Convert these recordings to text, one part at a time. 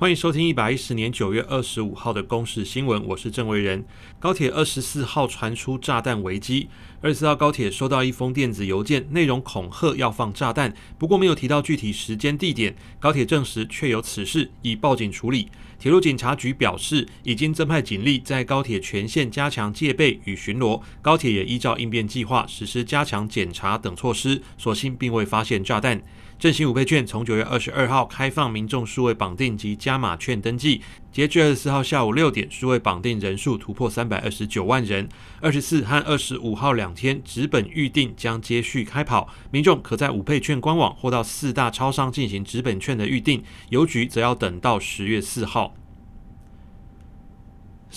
欢迎收听一百一十年九月二十五号的公视新闻，我是郑维仁。高铁二十四号传出炸弹危机，二十四号高铁收到一封电子邮件，内容恐吓要放炸弹，不过没有提到具体时间地点。高铁证实确有此事，已报警处理。铁路警察局表示，已经增派警力在高铁全线加强戒备与巡逻，高铁也依照应变计划实施加强检查等措施，所幸并未发现炸弹。振兴五倍券从九月二十二号开放民众数位绑定及加码券登记，截至二十四号下午六点，数位绑定人数突破三百二十九万人。二十四和二十五号两天纸本预定将接续开跑，民众可在五倍券官网或到四大超商进行纸本券的预定，邮局则要等到十月四号。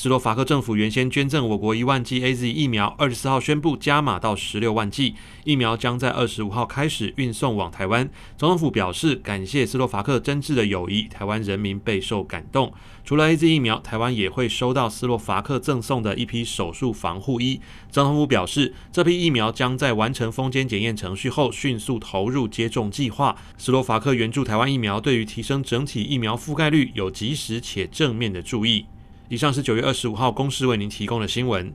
斯洛伐克政府原先捐赠我国一万剂 AZ 疫苗，二十四号宣布加码到十六万剂，疫苗将在二十五号开始运送往台湾。总统府表示感谢斯洛伐克真挚的友谊，台湾人民备受感动。除了 AZ 疫苗，台湾也会收到斯洛伐克赠送的一批手术防护衣。总统府表示，这批疫苗将在完成封检检验程序后，迅速投入接种计划。斯洛伐克援助台湾疫苗，对于提升整体疫苗覆盖率有及时且正面的注意。以上是九月二十五号公司为您提供的新闻。